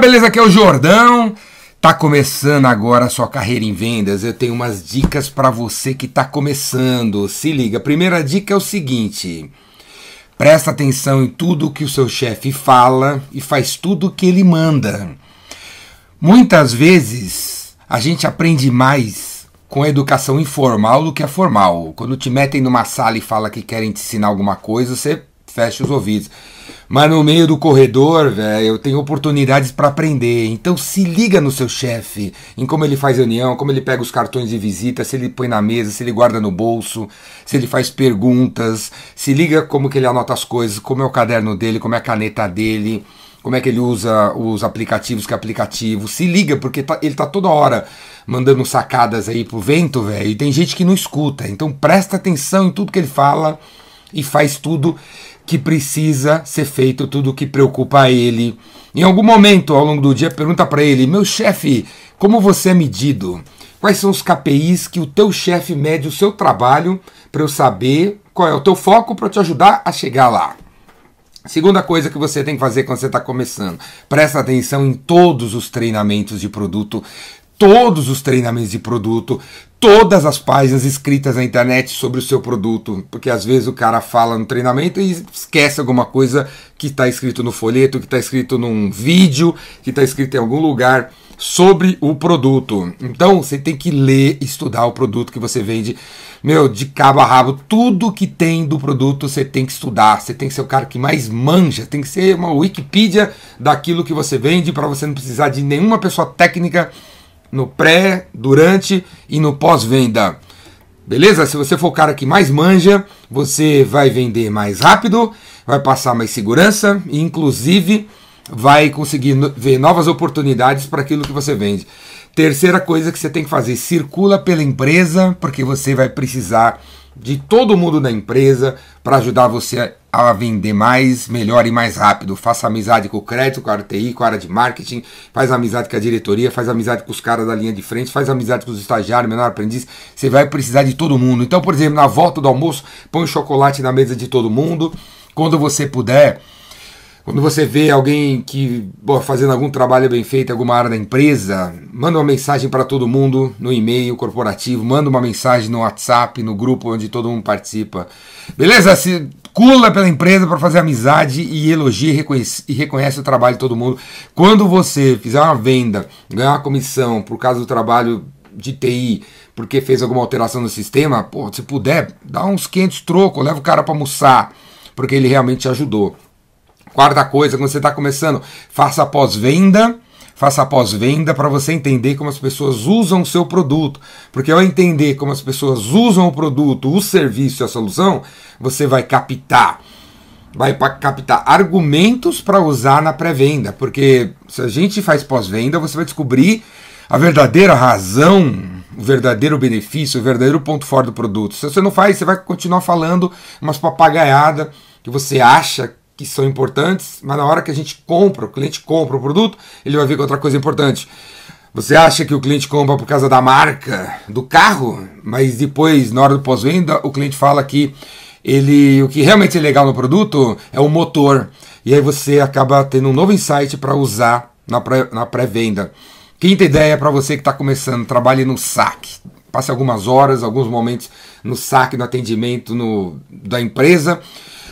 beleza? Aqui é o Jordão. Tá começando agora a sua carreira em vendas. Eu tenho umas dicas para você que tá começando. Se liga. A primeira dica é o seguinte: presta atenção em tudo que o seu chefe fala e faz tudo o que ele manda. Muitas vezes a gente aprende mais com a educação informal do que a formal. Quando te metem numa sala e fala que querem te ensinar alguma coisa, você fecha os ouvidos. Mas no meio do corredor, velho, eu tenho oportunidades para aprender. Então se liga no seu chefe, em como ele faz reunião, como ele pega os cartões de visita, se ele põe na mesa, se ele guarda no bolso, se ele faz perguntas. Se liga como que ele anota as coisas, como é o caderno dele, como é a caneta dele, como é que ele usa os aplicativos que aplicativo. Se liga, porque tá, ele tá toda hora mandando sacadas aí pro vento, velho. E tem gente que não escuta. Então presta atenção em tudo que ele fala e faz tudo que precisa ser feito, tudo que preocupa ele. Em algum momento ao longo do dia, pergunta para ele: Meu chefe, como você é medido? Quais são os KPIs que o teu chefe mede o seu trabalho para eu saber qual é o teu foco para te ajudar a chegar lá? Segunda coisa que você tem que fazer quando você está começando, presta atenção em todos os treinamentos de produto, todos os treinamentos de produto, todas as páginas escritas na internet sobre o seu produto, porque às vezes o cara fala no treinamento e esquece alguma coisa que está escrito no folheto, que está escrito num vídeo, que está escrito em algum lugar sobre o produto. Então você tem que ler, estudar o produto que você vende. Meu, de cabo a rabo, tudo que tem do produto você tem que estudar. Você tem que ser o cara que mais manja, tem que ser uma Wikipedia daquilo que você vende para você não precisar de nenhuma pessoa técnica no pré, durante e no pós-venda. Beleza? Se você for o cara que mais manja, você vai vender mais rápido, vai passar mais segurança e, inclusive, vai conseguir ver novas oportunidades para aquilo que você vende. Terceira coisa que você tem que fazer: circula pela empresa, porque você vai precisar de todo mundo da empresa para ajudar você a vender mais, melhor e mais rápido. Faça amizade com o crédito, com a RTI, com a área de marketing, faz amizade com a diretoria, faz amizade com os caras da linha de frente, faz amizade com os estagiários, menor aprendiz. Você vai precisar de todo mundo. Então, por exemplo, na volta do almoço, põe chocolate na mesa de todo mundo. Quando você puder, quando você vê alguém que fazendo algum trabalho bem feito alguma área da empresa, manda uma mensagem para todo mundo no e-mail corporativo, manda uma mensagem no WhatsApp, no grupo onde todo mundo participa. Beleza? Se cula pela empresa para fazer amizade e elogia e reconhece, e reconhece o trabalho de todo mundo. Quando você fizer uma venda, ganhar uma comissão por causa do trabalho de TI, porque fez alguma alteração no sistema, pô, se puder, dá uns 500 trocos, leva o cara para almoçar, porque ele realmente te ajudou. Quarta coisa, quando você está começando, faça pós-venda. Faça pós-venda para você entender como as pessoas usam o seu produto. Porque ao entender como as pessoas usam o produto, o serviço e a solução, você vai captar vai captar argumentos para usar na pré-venda, porque se a gente faz pós-venda, você vai descobrir a verdadeira razão, o verdadeiro benefício, o verdadeiro ponto forte do produto. Se você não faz, você vai continuar falando umas papagaiada que você acha que são importantes, mas na hora que a gente compra, o cliente compra o produto, ele vai ver que outra coisa importante. Você acha que o cliente compra por causa da marca do carro, mas depois, na hora do pós-venda, o cliente fala que ele, o que realmente é legal no produto é o motor. E aí você acaba tendo um novo insight para usar na pré-venda. Pré Quinta ideia para você que está começando, trabalhe no saque. Passe algumas horas, alguns momentos no saque, no atendimento no, da empresa.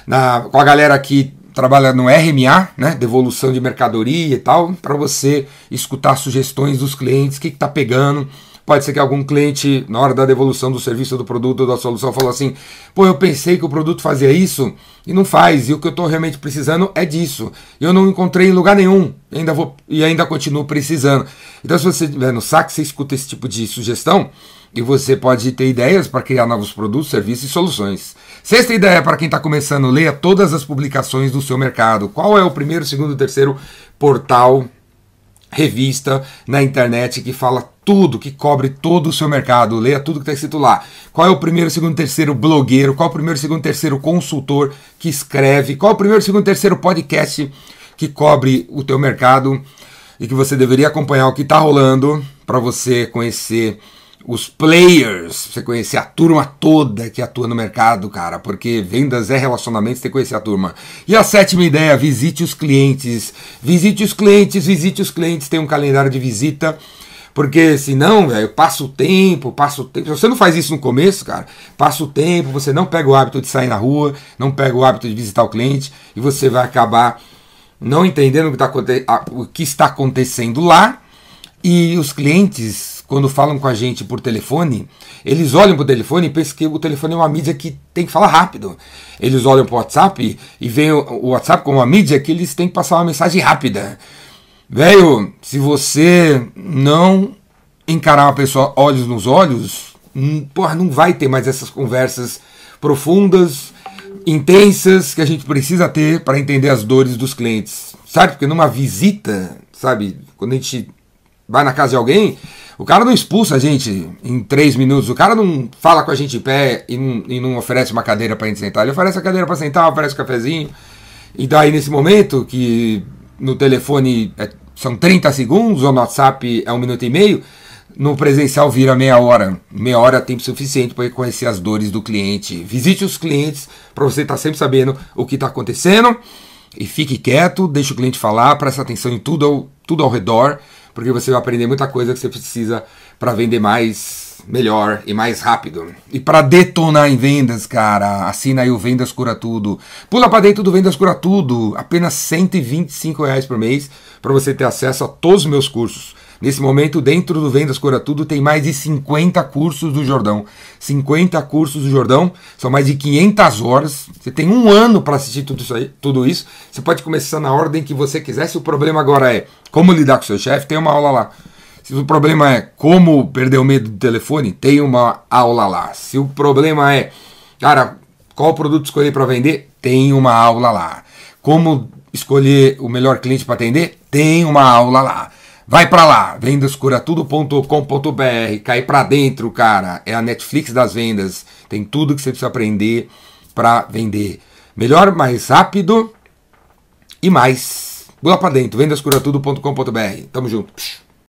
Na, com a galera aqui trabalha no RMA, né, devolução de mercadoria e tal, para você escutar sugestões dos clientes, o que está pegando. Pode ser que algum cliente, na hora da devolução do serviço, do produto, da solução, falou assim: pô, eu pensei que o produto fazia isso e não faz, e o que eu estou realmente precisando é disso. Eu não encontrei em lugar nenhum e ainda, vou, e ainda continuo precisando. Então, se você estiver no saque, você escuta esse tipo de sugestão e você pode ter ideias para criar novos produtos, serviços e soluções. Sexta ideia para quem está começando, leia todas as publicações do seu mercado. Qual é o primeiro, segundo, terceiro portal, revista na internet que fala tudo, que cobre todo o seu mercado. Leia tudo que está escrito lá. Qual é o primeiro, segundo, terceiro blogueiro? Qual é o primeiro, segundo, terceiro consultor que escreve? Qual é o primeiro, segundo, terceiro podcast que cobre o teu mercado e que você deveria acompanhar o que está rolando para você conhecer os players, você conhecer a turma toda que atua no mercado, cara, porque vendas é relacionamento, você tem que conhecer a turma. E a sétima ideia, visite os clientes. Visite os clientes, visite os clientes, tem um calendário de visita. Porque senão, velho, passa o tempo, passa o tempo. Se você não faz isso no começo, cara, passa o tempo, você não pega o hábito de sair na rua, não pega o hábito de visitar o cliente, e você vai acabar não entendendo o que, tá, o que está acontecendo lá. E os clientes quando falam com a gente por telefone, eles olham para o telefone e pensam que o telefone é uma mídia que tem que falar rápido. Eles olham para o WhatsApp e veem o WhatsApp como uma mídia que eles têm que passar uma mensagem rápida. Velho, se você não encarar uma pessoa olhos nos olhos, hum, porra, não vai ter mais essas conversas profundas, intensas que a gente precisa ter para entender as dores dos clientes. Sabe? Porque numa visita, sabe, quando a gente vai na casa de alguém, o cara não expulsa a gente em três minutos, o cara não fala com a gente em pé e não, e não oferece uma cadeira para gente sentar. Ele oferece a cadeira para sentar, oferece um cafezinho. E daí, nesse momento, que no telefone é, são 30 segundos, ou no WhatsApp é um minuto e meio, no presencial vira meia hora. Meia hora é tempo suficiente para conhecer as dores do cliente. Visite os clientes para você estar tá sempre sabendo o que está acontecendo. E fique quieto, deixe o cliente falar, preste atenção em tudo ao, tudo ao redor porque você vai aprender muita coisa que você precisa para vender mais, melhor e mais rápido. E para detonar em vendas, cara, assina aí o Vendas Cura Tudo. Pula para dentro do Vendas Cura Tudo, apenas 125 reais por mês para você ter acesso a todos os meus cursos. Nesse momento, dentro do Vendas Cura Tudo, tem mais de 50 cursos do Jordão. 50 cursos do Jordão, são mais de 500 horas. Você tem um ano para assistir tudo isso, aí, tudo isso. Você pode começar na ordem que você quiser. Se o problema agora é como lidar com seu chefe, tem uma aula lá. Se o problema é como perder o medo do telefone, tem uma aula lá. Se o problema é, cara, qual produto escolher para vender, tem uma aula lá. Como escolher o melhor cliente para atender, tem uma aula lá. Vai para lá, vendascuratudo.com.br, cai para dentro, cara. É a Netflix das vendas. Tem tudo que você precisa aprender para vender. Melhor, mais rápido e mais. Boa para dentro, vendascuratudo.com.br. Tamo junto.